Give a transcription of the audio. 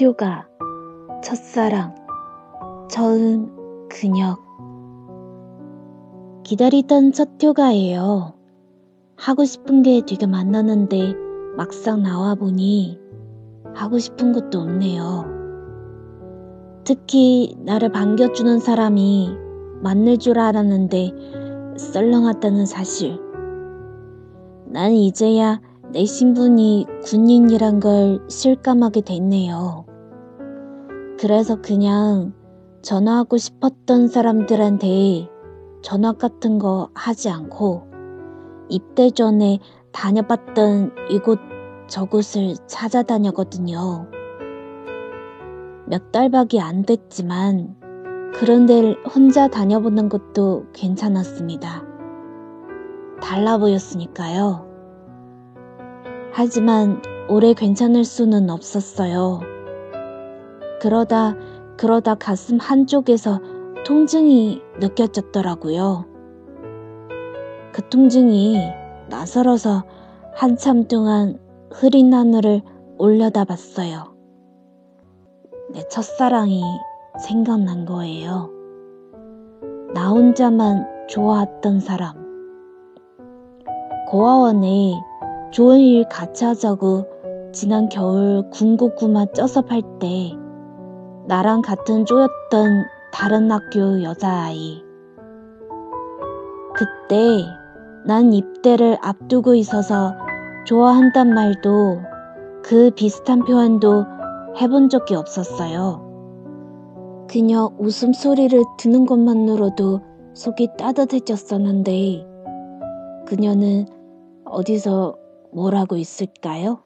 휴가, 첫사랑, 처음 근역. 기다리던 첫 휴가예요. 하고 싶은 게 되게 많았는데 막상 나와 보니 하고 싶은 것도 없네요. 특히 나를 반겨주는 사람이 만날 줄 알았는데 썰렁하다는 사실. 난 이제야 내 신분이 군인이란 걸 실감하게 됐네요. 그래서 그냥 전화하고 싶었던 사람들한테 전화 같은 거 하지 않고 입대 전에 다녀봤던 이곳 저곳을 찾아다녔거든요. 몇 달밖에 안 됐지만 그런 데를 혼자 다녀보는 것도 괜찮았습니다. 달라 보였으니까요. 하지만 오래 괜찮을 수는 없었어요. 그러다 그러다 가슴 한쪽에서 통증이 느껴졌더라고요. 그 통증이 낯설어서 한참 동안 흐린 하늘을 올려다 봤어요. 내 첫사랑이 생각난 거예요. 나 혼자만 좋아했던 사람. 고아원에 좋은 일 같이 하자고 지난 겨울 군고구마 쪄서 팔 때 나랑 같은 쪼였던 다른 학교 여자아이. 그때 난 입대를 앞두고 있어서 좋아한단 말도 그 비슷한 표현도 해본 적이 없었어요. 그녀 웃음소리를 듣는 것만으로도 속이 따뜻해졌었는데 그녀는 어디서 뭘 하고 있을까요?